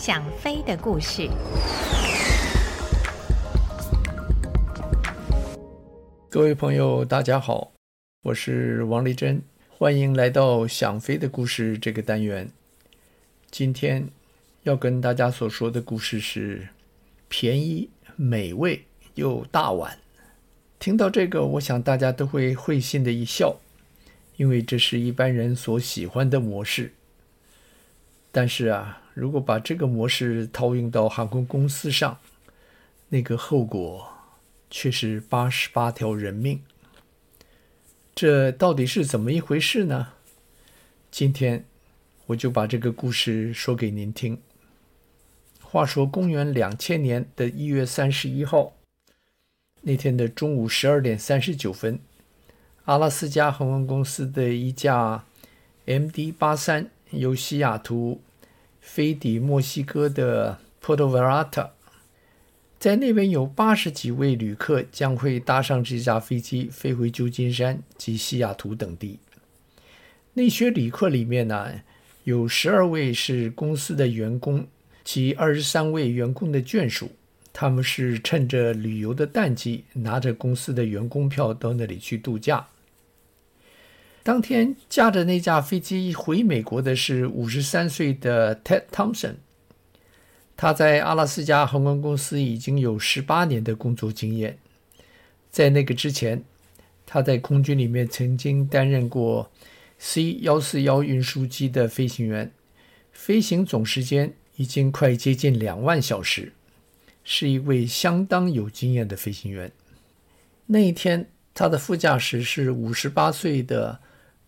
想飞的故事。各位朋友，大家好，我是王丽珍，欢迎来到《想飞的故事》这个单元。今天要跟大家所说的故事是便宜、美味又大碗。听到这个，我想大家都会会心的一笑，因为这是一般人所喜欢的模式。但是啊，如果把这个模式套用到航空公司上，那个后果却是八十八条人命。这到底是怎么一回事呢？今天我就把这个故事说给您听。话说，公元两千年的一月三十一号，那天的中午十二点三十九分，阿拉斯加航空公司的一架 MD 八三。由西雅图飞抵墨西哥的 Puerto v a r a t a 在那边有八十几位旅客将会搭上这架飞机飞回旧金山及西雅图等地。那些旅客里面呢，有十二位是公司的员工及二十三位员工的眷属，他们是趁着旅游的淡季，拿着公司的员工票到那里去度假。当天驾着那架飞机回美国的是五十三岁的 Ted Thompson，他在阿拉斯加航空公司已经有十八年的工作经验。在那个之前，他在空军里面曾经担任过 C 幺四幺运输机的飞行员，飞行总时间已经快接近两万小时，是一位相当有经验的飞行员。那一天，他的副驾驶是五十八岁的。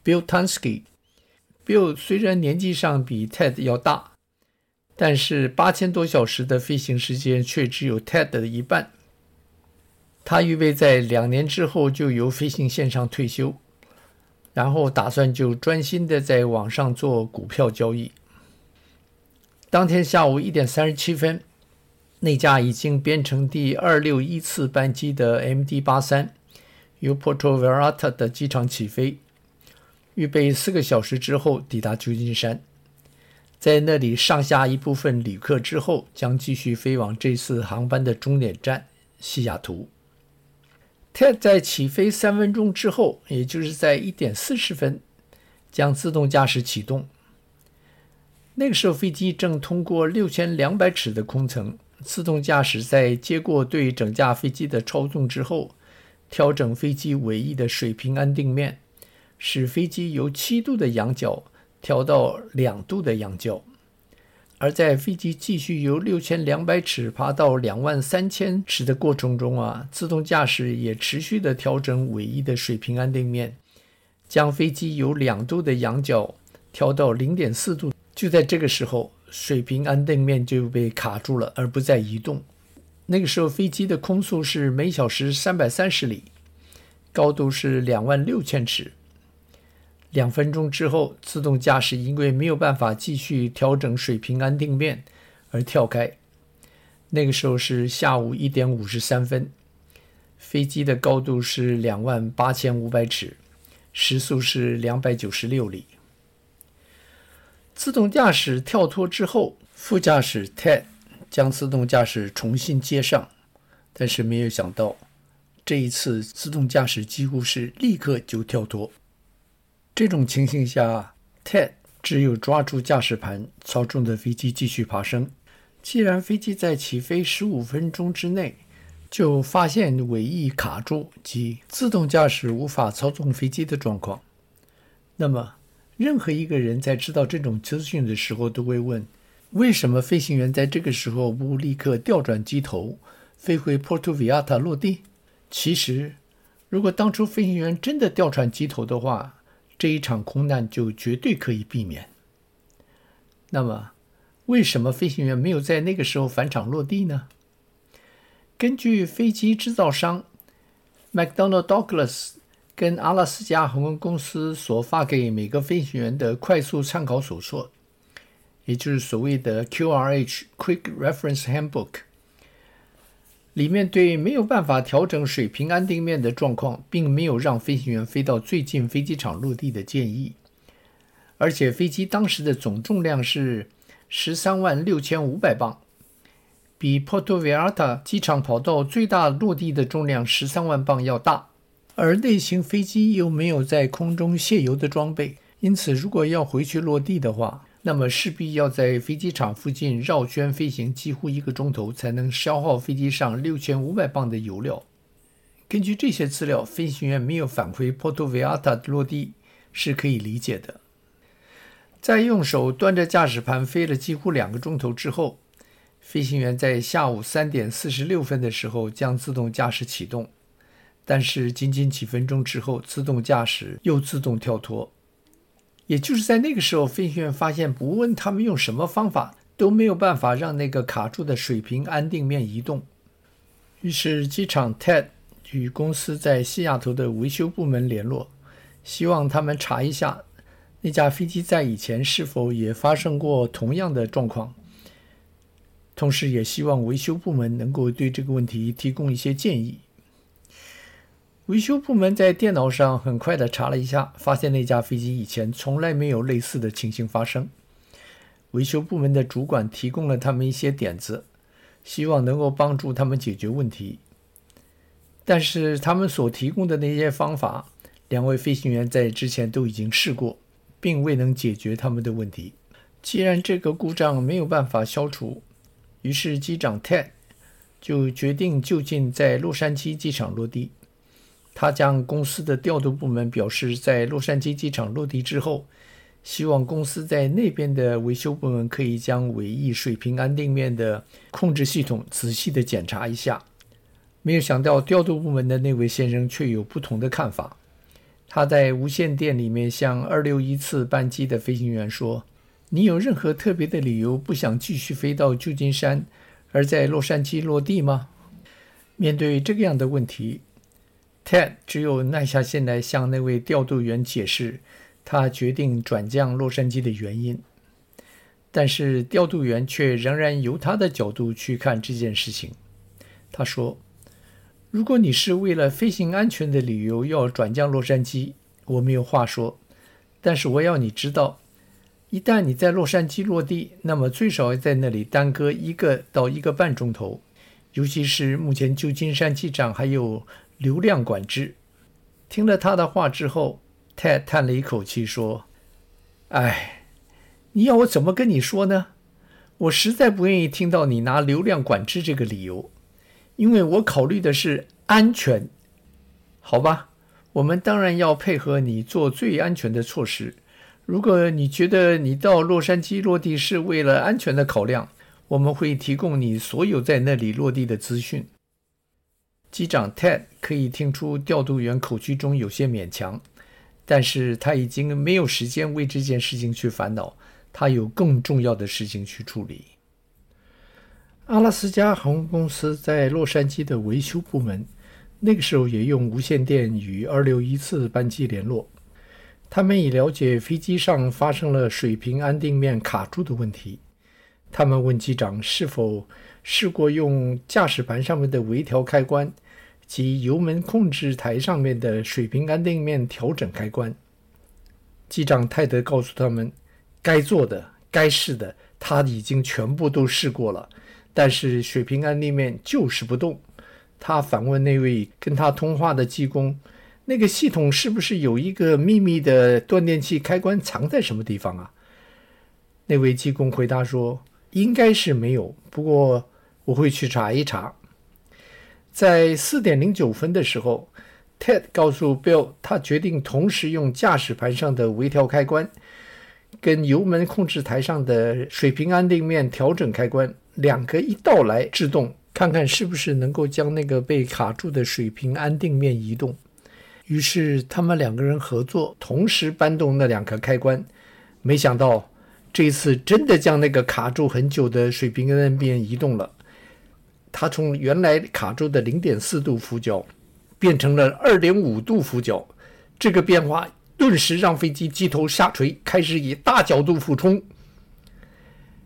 Bill Tunsky，Bill 虽然年纪上比 Ted 要大，但是八千多小时的飞行时间却只有 Ted 的一半。他预备在两年之后就由飞行线上退休，然后打算就专心的在网上做股票交易。当天下午一点三十七分，那架已经编成第二六一次班机的 MD 八三由 Puerto Vallarta 的机场起飞。预备四个小时之后抵达旧金山，在那里上下一部分旅客之后，将继续飞往这次航班的终点站西雅图。Ted 在起飞三分钟之后，也就是在一点四十分，将自动驾驶启动。那个时候飞机正通过六千两百尺的空层，自动驾驶在接过对整架飞机的操纵之后，调整飞机尾翼的水平安定面。使飞机由七度的仰角调到两度的仰角，而在飞机继续由六千两百尺爬到两万三千尺的过程中啊，自动驾驶也持续的调整尾翼的水平安定面，将飞机由两度的仰角调到零点四度。就在这个时候，水平安定面就被卡住了，而不再移动。那个时候，飞机的空速是每小时三百三十里，高度是两万六千尺。两分钟之后，自动驾驶因为没有办法继续调整水平安定面而跳开。那个时候是下午一点五十三分，飞机的高度是两万八千五百尺，时速是两百九十六里。自动驾驶跳脱之后，副驾驶 Ted 将自动驾驶重新接上，但是没有想到，这一次自动驾驶几乎是立刻就跳脱。这种情形下，Ted 只有抓住驾驶盘，操纵着飞机继续爬升。既然飞机在起飞十五分钟之内就发现尾翼卡住及自动驾驶无法操纵飞机的状况，那么任何一个人在知道这种资讯的时候都会问：为什么飞行员在这个时候不立刻调转机头飞回 Porto Viata 落地？其实，如果当初飞行员真的调转机头的话，这一场空难就绝对可以避免。那么，为什么飞行员没有在那个时候返场落地呢？根据飞机制造商 McDonnell Douglas 跟阿拉斯加航空公司所发给每个飞行员的快速参考手册，也就是所谓的 QRH Quick Reference Handbook。里面对没有办法调整水平安定面的状况，并没有让飞行员飞到最近飞机场落地的建议。而且飞机当时的总重量是十三万六千五百磅，比 Porto Vallarta 机场跑道最大落地的重量十三万磅要大。而类型飞机又没有在空中泄油的装备，因此如果要回去落地的话，那么势必要在飞机场附近绕圈飞行几乎一个钟头，才能消耗飞机上六千五百磅的油料。根据这些资料，飞行员没有返回 Puerto Vallarta 的落地是可以理解的。在用手端着驾驶盘飞了几乎两个钟头之后，飞行员在下午三点四十六分的时候将自动驾驶启动，但是仅仅几分钟之后，自动驾驶又自动跳脱。也就是在那个时候，飞行员发现，不问他们用什么方法，都没有办法让那个卡住的水平安定面移动。于是机场 TED。与公司在西雅图的维修部门联络，希望他们查一下那架飞机在以前是否也发生过同样的状况，同时也希望维修部门能够对这个问题提供一些建议。维修部门在电脑上很快地查了一下，发现那架飞机以前从来没有类似的情形发生。维修部门的主管提供了他们一些点子，希望能够帮助他们解决问题。但是他们所提供的那些方法，两位飞行员在之前都已经试过，并未能解决他们的问题。既然这个故障没有办法消除，于是机长 Ted 就决定就近在洛杉矶机场落地。他将公司的调度部门表示，在洛杉矶机场落地之后，希望公司在那边的维修部门可以将尾翼水平安定面的控制系统仔细地检查一下。没有想到，调度部门的那位先生却有不同的看法。他在无线电里面向二六一次班机的飞行员说：“你有任何特别的理由不想继续飞到旧金山，而在洛杉矶落地吗？”面对这个样的问题，Ted 只有耐下心来向那位调度员解释他决定转降洛杉矶的原因。但是调度员却仍然由他的角度去看这件事情。他说。如果你是为了飞行安全的理由要转降洛杉矶，我没有话说。但是我要你知道，一旦你在洛杉矶落地，那么最少要在那里耽搁一个到一个半钟头。尤其是目前旧金山机场还有流量管制。听了他的话之后泰叹了一口气说：“哎，你要我怎么跟你说呢？我实在不愿意听到你拿流量管制这个理由。”因为我考虑的是安全，好吧，我们当然要配合你做最安全的措施。如果你觉得你到洛杉矶落地是为了安全的考量，我们会提供你所有在那里落地的资讯。机长 Ted 可以听出调度员口气中有些勉强，但是他已经没有时间为这件事情去烦恼，他有更重要的事情去处理。阿拉斯加航空公司在洛杉矶的维修部门，那个时候也用无线电与二六一次班机联络。他们已了解飞机上发生了水平安定面卡住的问题。他们问机长是否试过用驾驶盘上面的微调开关及油门控制台上面的水平安定面调整开关。机长泰德告诉他们，该做的、该试的，他已经全部都试过了。但是水平安定面就是不动。他反问那位跟他通话的技工：“那个系统是不是有一个秘密的断电器开关藏在什么地方啊？”那位技工回答说：“应该是没有，不过我会去查一查。”在四点零九分的时候，Ted 告诉 Bill，他决定同时用驾驶盘上的微调开关跟油门控制台上的水平安定面调整开关。两个一道来制动，看看是不是能够将那个被卡住的水平安定面移动。于是他们两个人合作，同时搬动那两个开关。没想到这一次真的将那个卡住很久的水平安定面移动了。它从原来卡住的零点四度俯角变成了二点五度俯角。这个变化顿时让飞机机头下垂，开始以大角度俯冲。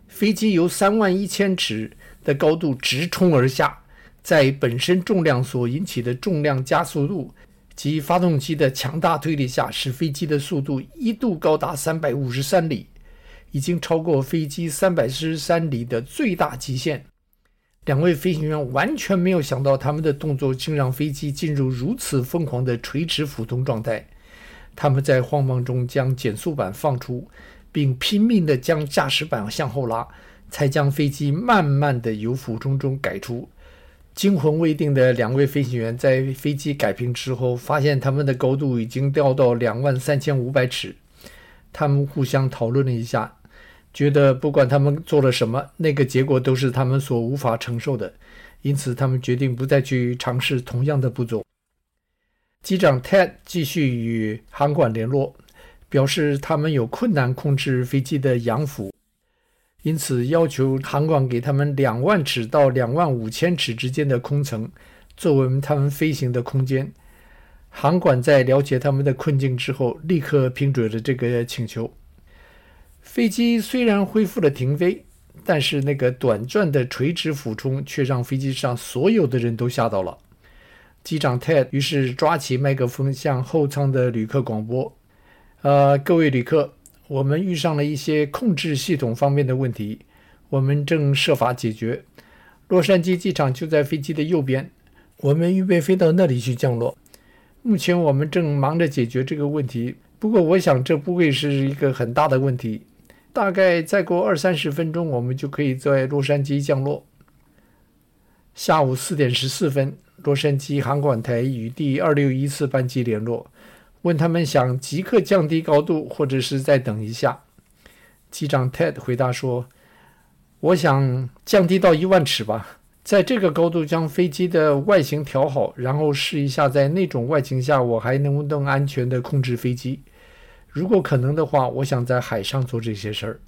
飞机由三万一千尺的高度直冲而下，在本身重量所引起的重量加速度及发动机的强大推力下，使飞机的速度一度高达三百五十三里。已经超过飞机三百四十三里的最大极限。两位飞行员完全没有想到，他们的动作竟让飞机进入如此疯狂的垂直俯冲状态。他们在慌忙中将减速板放出，并拼命地将驾驶板向后拉，才将飞机慢慢地由俯冲中改出。惊魂未定的两位飞行员在飞机改平之后，发现他们的高度已经掉到两万三千五百尺。他们互相讨论了一下，觉得不管他们做了什么，那个结果都是他们所无法承受的。因此，他们决定不再去尝试同样的步骤。机长 Ted 继续与航管联络，表示他们有困难控制飞机的扬浮。因此，要求航管给他们两万尺到两万五千尺之间的空层，作为他们飞行的空间。航管在了解他们的困境之后，立刻批准了这个请求。飞机虽然恢复了停飞，但是那个短暂的垂直俯冲却让飞机上所有的人都吓到了。机长 Ted 于是抓起麦克风向后舱的旅客广播：“呃，各位旅客。”我们遇上了一些控制系统方面的问题，我们正设法解决。洛杉矶机场就在飞机的右边，我们预备飞到那里去降落。目前我们正忙着解决这个问题，不过我想这不会是一个很大的问题。大概再过二三十分钟，我们就可以在洛杉矶降落。下午四点十四分，洛杉矶航管台与第二六一次班机联络。问他们想即刻降低高度，或者是再等一下。机长 Ted 回答说：“我想降低到一万尺吧，在这个高度将飞机的外形调好，然后试一下在那种外形下我还能不能安全地控制飞机。如果可能的话，我想在海上做这些事儿。”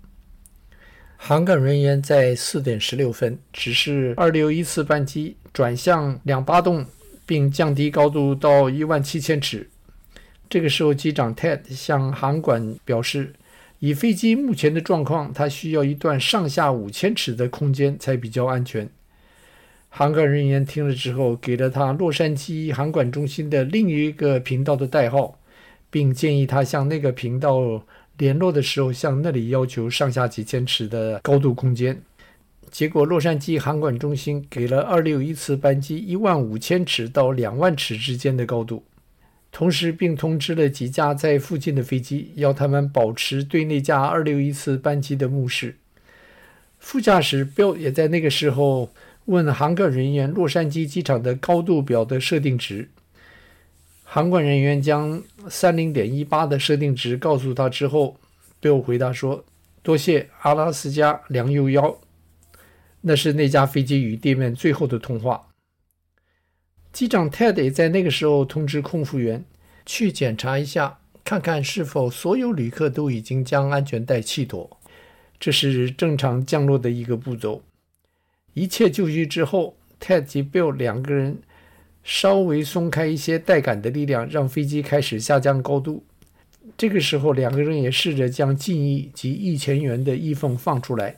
航管人员在四点十六分指示二六一次班机转向两八洞，并降低高度到一万七千尺。这个时候，机长 Ted 向航管表示，以飞机目前的状况，它需要一段上下五千尺的空间才比较安全。航管人员听了之后，给了他洛杉矶航管中心的另一个频道的代号，并建议他向那个频道联络的时候，向那里要求上下几千尺的高度空间。结果，洛杉矶航管中心给了261次班机一万五千尺到两万尺之间的高度。同时，并通知了几架在附近的飞机，要他们保持对那架261次班机的目视。副驾驶 Bill 也在那个时候问航管人员洛杉矶机场的高度表的设定值。航管人员将30.18的设定值告诉他之后对我回答说：“多谢阿拉斯加两六幺。”那是那架飞机与地面最后的通话。机长 Ted 也在那个时候通知空服员去检查一下，看看是否所有旅客都已经将安全带系妥。这是正常降落的一个步骤。一切就绪之后，Ted 及 Bill 两个人稍微松开一些带杆的力量，让飞机开始下降高度。这个时候，两个人也试着将襟翼及翼前缘的翼缝放出来，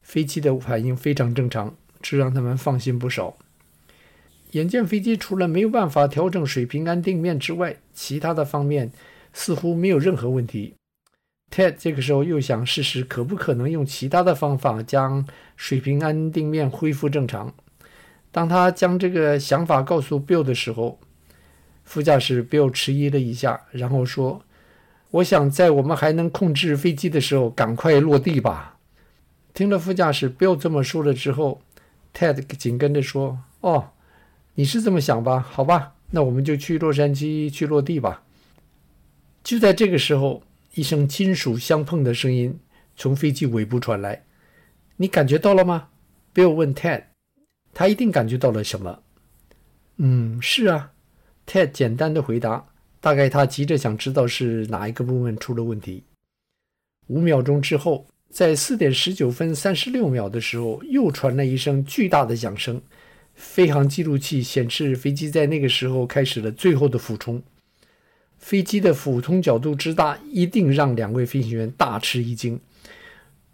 飞机的反应非常正常，这让他们放心不少。眼见飞机除了没有办法调整水平安定面之外，其他的方面似乎没有任何问题。Ted 这个时候又想试试可不可能用其他的方法将水平安定面恢复正常。当他将这个想法告诉 Bill 的时候，副驾驶 Bill 迟疑了一下，然后说：“我想在我们还能控制飞机的时候，赶快落地吧。”听了副驾驶 Bill 这么说了之后，Ted 紧跟着说：“哦。”你是这么想吧？好吧，那我们就去洛杉矶去落地吧。就在这个时候，一声金属相碰的声音从飞机尾部传来。你感觉到了吗？Bill 问 Ted。他一定感觉到了什么？嗯，是啊，Ted 简单的回答。大概他急着想知道是哪一个部分出了问题。五秒钟之后，在四点十九分三十六秒的时候，又传来一声巨大的响声。飞行记录器显示，飞机在那个时候开始了最后的俯冲。飞机的俯冲角度之大，一定让两位飞行员大吃一惊。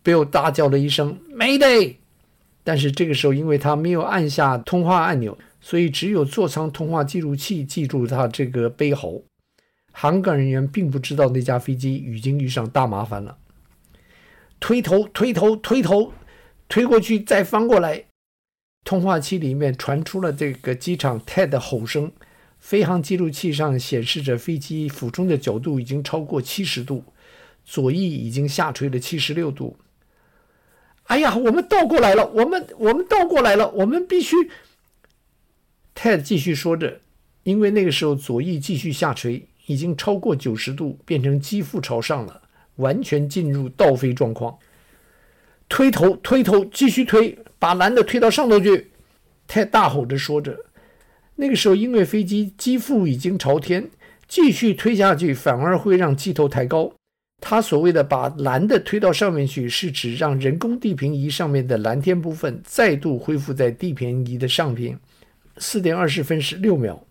Bill 大叫了一声 “Mayday”，但是这个时候，因为他没有按下通话按钮，所以只有座舱通话记录器记住他这个悲嚎。航管人员并不知道那架飞机已经遇上大麻烦了。推头，推头，推头，推过去，再翻过来。通话器里面传出了这个机场 Ted 的吼声。飞航记录器上显示着飞机俯冲的角度已经超过七十度，左翼已经下垂了七十六度。哎呀，我们倒过来了，我们我们倒过来了，我们必须。Ted 继续说着，因为那个时候左翼继续下垂，已经超过九十度，变成机腹朝上了，完全进入倒飞状况。推头，推头，继续推，把蓝的推到上头去。Ted 大吼着说着。那个时候，因为飞机机腹已经朝天，继续推下去反而会让机头抬高。他所谓的把蓝的推到上面去，是指让人工地平仪上面的蓝天部分再度恢复在地平仪的上边。四点二十分十六秒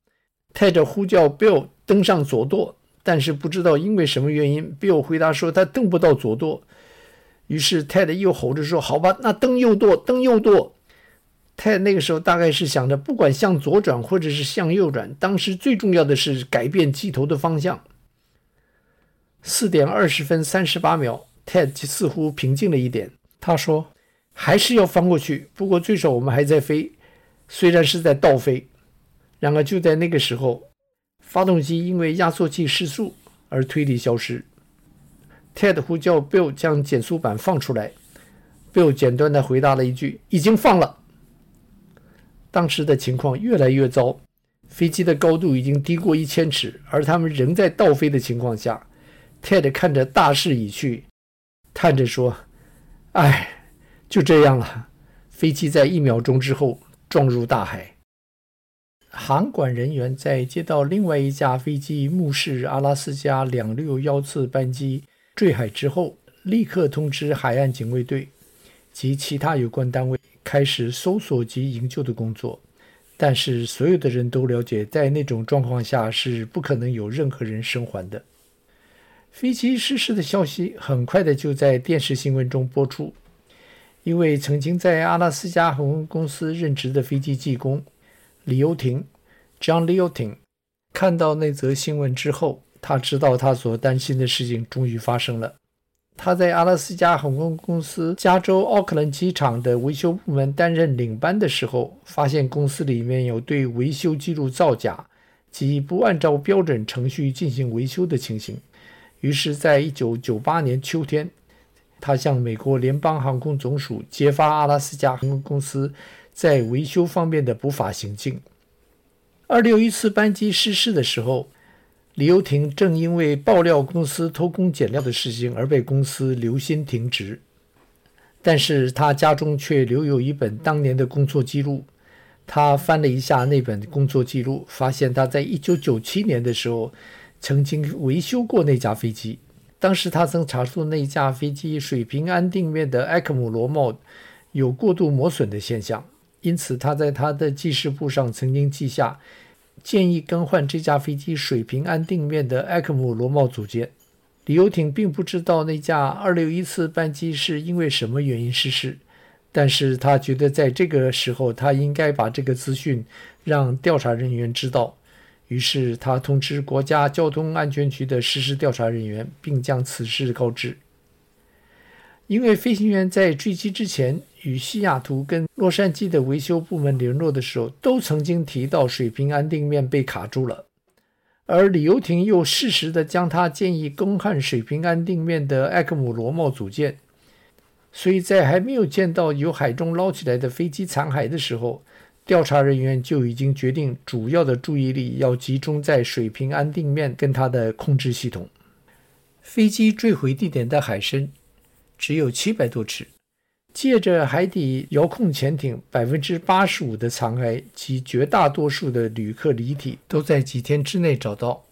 泰德呼叫 Bill 登上左舵，但是不知道因为什么原因，Bill 回答说他登不到左舵。于是泰德又吼着说：“好吧，那登右舵，登右舵。”他那个时候大概是想着，不管向左转或者是向右转，当时最重要的是改变机头的方向。四点二十分三十八秒，Ted 似乎平静了一点。他说：“还是要翻过去，不过最少我们还在飞，虽然是在倒飞。”然而就在那个时候，发动机因为压缩器失速而推力消失。Ted 呼叫 Bill 将减速板放出来，Bill 简短地回答了一句：“已经放了。”当时的情况越来越糟，飞机的高度已经低过一千尺，而他们仍在倒飞的情况下。Ted 看着大势已去，叹着说：“唉，就这样了。”飞机在一秒钟之后撞入大海。航管人员在接到另外一架飞机目视阿拉斯加两六幺次班机坠海之后，立刻通知海岸警卫队及其他有关单位。开始搜索及营救的工作，但是所有的人都了解，在那种状况下是不可能有任何人生还的。飞机失事的消息很快的就在电视新闻中播出，一位曾经在阿拉斯加航空公司任职的飞机技工李尤廷 （John Lioting） 看到那则新闻之后，他知道他所担心的事情终于发生了。他在阿拉斯加航空公司加州奥克兰机场的维修部门担任领班的时候，发现公司里面有对维修记录造假及不按照标准程序进行维修的情形。于是，在一九九八年秋天，他向美国联邦航空总署揭发阿拉斯加航空公司在维修方面的不法行径。二六一次班机失事的时候，李游廷正因为爆料公司偷工减料的事情而被公司留薪停职，但是他家中却留有一本当年的工作记录。他翻了一下那本工作记录，发现他在一九九七年的时候曾经维修过那架飞机。当时他曾查出那架飞机水平安定面的埃克姆螺帽有过度磨损的现象，因此他在他的记事簿上曾经记下。建议更换这架飞机水平安定面的埃克姆螺帽组件。李游艇并不知道那架261次班机是因为什么原因失事，但是他觉得在这个时候他应该把这个资讯让调查人员知道。于是他通知国家交通安全局的实施调查人员，并将此事告知。因为飞行员在坠机之前与西雅图跟洛杉矶的维修部门联络的时候，都曾经提到水平安定面被卡住了，而李游廷又适时地将他建议更换水平安定面的埃克姆螺帽组件，所以在还没有见到由海中捞起来的飞机残骸的时候，调查人员就已经决定主要的注意力要集中在水平安定面跟它的控制系统。飞机坠毁地点的海深。只有七百多尺，借着海底遥控潜艇，百分之八十五的残骸及绝大多数的旅客遗体都在几天之内找到，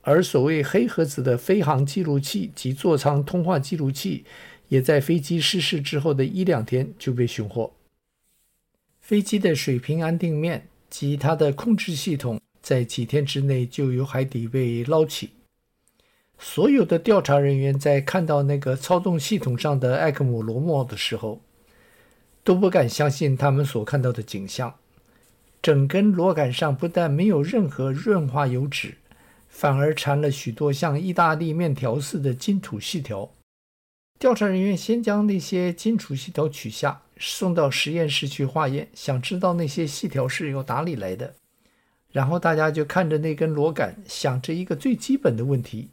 而所谓黑盒子的飞航记录器及座舱通话记录器，也在飞机失事之后的一两天就被寻获。飞机的水平安定面及它的控制系统，在几天之内就由海底被捞起。所有的调查人员在看到那个操纵系统上的埃克姆螺帽的时候，都不敢相信他们所看到的景象。整根螺杆上不但没有任何润滑油脂，反而缠了许多像意大利面条似的金属细条。调查人员先将那些金属细条取下，送到实验室去化验，想知道那些细条是由哪里来的。然后大家就看着那根螺杆，想着一个最基本的问题：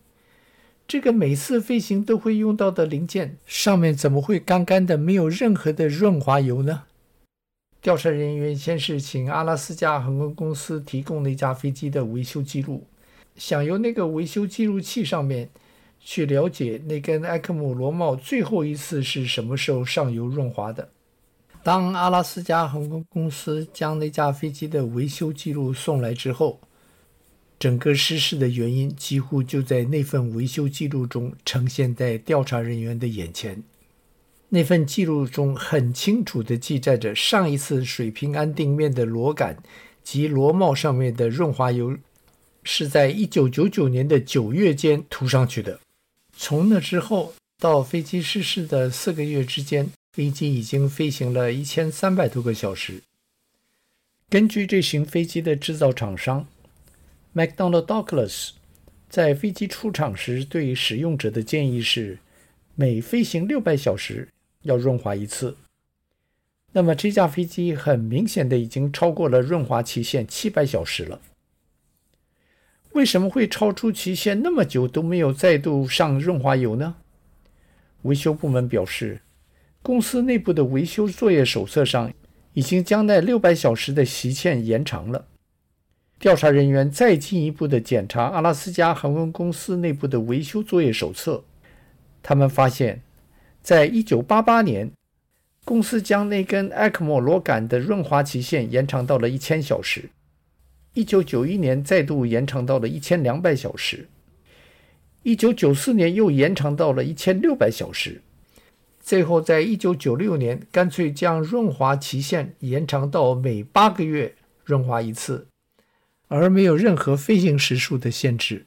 这个每次飞行都会用到的零件，上面怎么会干干的，没有任何的润滑油呢？调查人员先是请阿拉斯加航空公司提供那架飞机的维修记录，想由那个维修记录器上面。去了解那根艾克姆螺帽最后一次是什么时候上油润滑的。当阿拉斯加航空公司将那架飞机的维修记录送来之后，整个失事的原因几乎就在那份维修记录中呈现在调查人员的眼前。那份记录中很清楚地记载着上一次水平安定面的螺杆及螺帽上面的润滑油是在1999年的九月间涂上去的。从那之后到飞机失事的四个月之间，飞机已经飞行了一千三百多个小时。根据这型飞机的制造厂商 McDonnell Douglas 在飞机出厂时对使用者的建议是，每飞行六百小时要润滑一次。那么这架飞机很明显的已经超过了润滑期限七百小时了。为什么会超出期限那么久都没有再度上润滑油呢？维修部门表示，公司内部的维修作业手册上已经将那六百小时的期限延长了。调查人员再进一步的检查阿拉斯加航空公司内部的维修作业手册，他们发现，在一九八八年，公司将那根艾克莫螺杆的润滑期限延长到了一千小时。一九九一年再度延长到了一千两百小时，一九九四年又延长到了一千六百小时，最后在一九九六年干脆将润滑期限延长到每八个月润滑一次，而没有任何飞行时数的限制。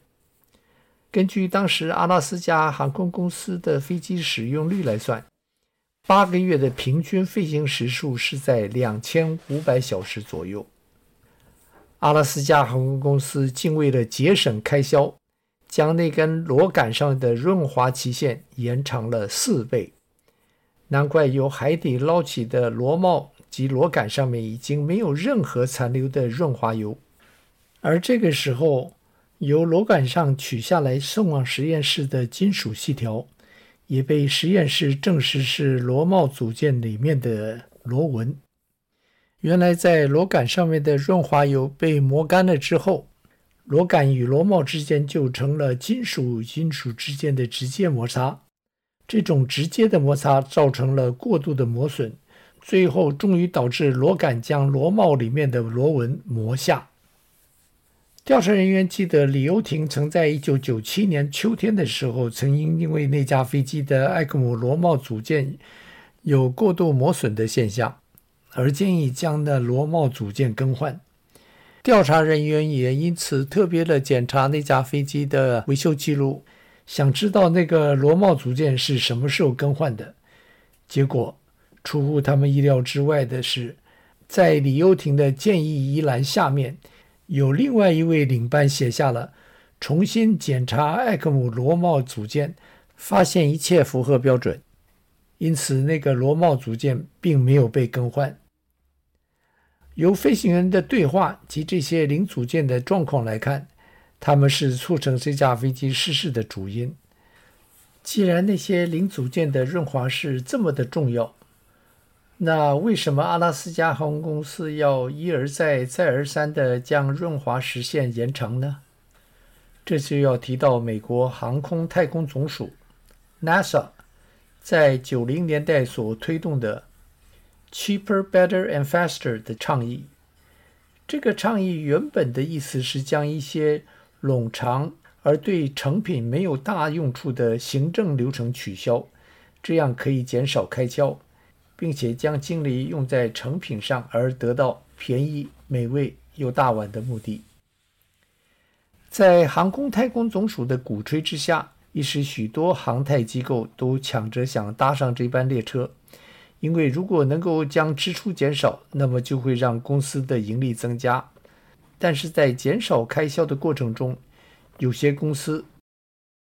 根据当时阿拉斯加航空公司的飞机使用率来算，八个月的平均飞行时数是在两千五百小时左右。阿拉斯加航空公司竟为了节省开销，将那根螺杆上的润滑期限延长了四倍。难怪由海底捞起的螺帽及螺杆上面已经没有任何残留的润滑油，而这个时候由螺杆上取下来送往实验室的金属细条，也被实验室证实是螺帽组件里面的螺纹。原来，在螺杆上面的润滑油被磨干了之后，螺杆与螺帽之间就成了金属与金属之间的直接摩擦。这种直接的摩擦造成了过度的磨损，最后终于导致螺杆将螺帽里面的螺纹磨下。调查人员记得，李欧廷曾在1997年秋天的时候，曾经因为那架飞机的艾克姆螺帽组件有过度磨损的现象。而建议将那螺帽组件更换。调查人员也因此特别的检查那架飞机的维修记录，想知道那个螺帽组件是什么时候更换的。结果出乎他们意料之外的是，在李优廷的建议一栏下面，有另外一位领班写下了“重新检查艾克姆螺帽组件，发现一切符合标准”，因此那个螺帽组件并没有被更换。由飞行员的对话及这些零组件的状况来看，他们是促成这架飞机失事的主因。既然那些零组件的润滑是这么的重要，那为什么阿拉斯加航空公司要一而再、再而三地将润滑时限延长呢？这就要提到美国航空太空总署 （NASA） 在九零年代所推动的。Cheaper, better, and faster 的倡议，这个倡议原本的意思是将一些冗长而对成品没有大用处的行政流程取消，这样可以减少开销，并且将精力用在成品上，而得到便宜、美味又大碗的目的。在航空太空总署的鼓吹之下，一时许多航太机构都抢着想搭上这班列车。因为如果能够将支出减少，那么就会让公司的盈利增加。但是在减少开销的过程中，有些公司，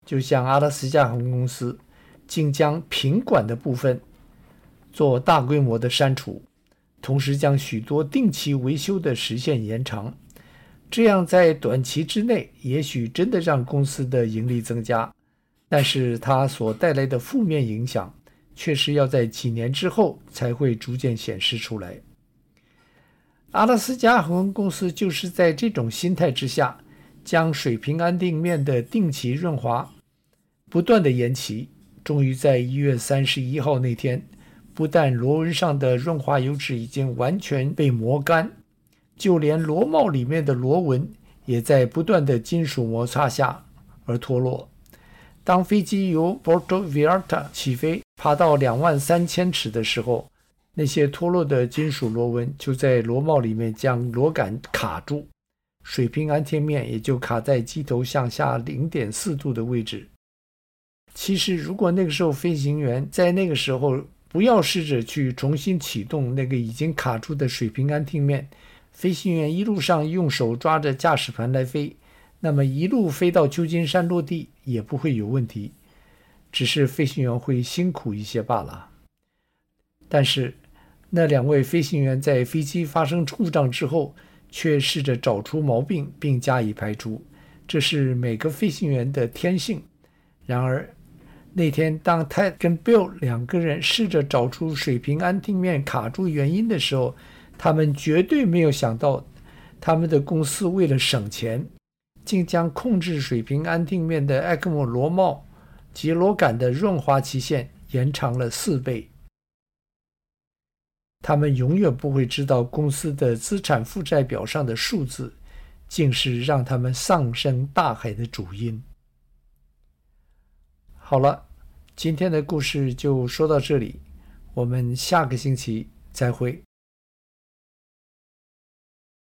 就像阿拉斯加航空公司，竟将品管的部分做大规模的删除，同时将许多定期维修的时限延长。这样在短期之内，也许真的让公司的盈利增加，但是它所带来的负面影响，却是要在几年之后才会逐渐显示出来。阿拉斯加航空公司就是在这种心态之下，将水平安定面的定期润滑不断的延期，终于在一月三十一号那天，不但螺纹上的润滑油脂已经完全被磨干。就连螺帽里面的螺纹也在不断的金属摩擦下而脱落。当飞机由 Puerto Vallarta 起飞，爬到两万三千尺的时候，那些脱落的金属螺纹就在螺帽里面将螺杆卡住，水平安定面也就卡在机头向下零点四度的位置。其实，如果那个时候飞行员在那个时候不要试着去重新启动那个已经卡住的水平安定面，飞行员一路上用手抓着驾驶盘来飞，那么一路飞到旧金山落地也不会有问题，只是飞行员会辛苦一些罢了。但是那两位飞行员在飞机发生故障之后，却试着找出毛病并加以排除，这是每个飞行员的天性。然而那天，当 Ted 跟 Bill 两个人试着找出水平安定面卡住原因的时候，他们绝对没有想到，他们的公司为了省钱，竟将控制水平安定面的 ECMO 螺帽及螺杆的润滑期限延长了四倍。他们永远不会知道，公司的资产负债表上的数字，竟是让他们丧生大海的主因。好了，今天的故事就说到这里，我们下个星期再会。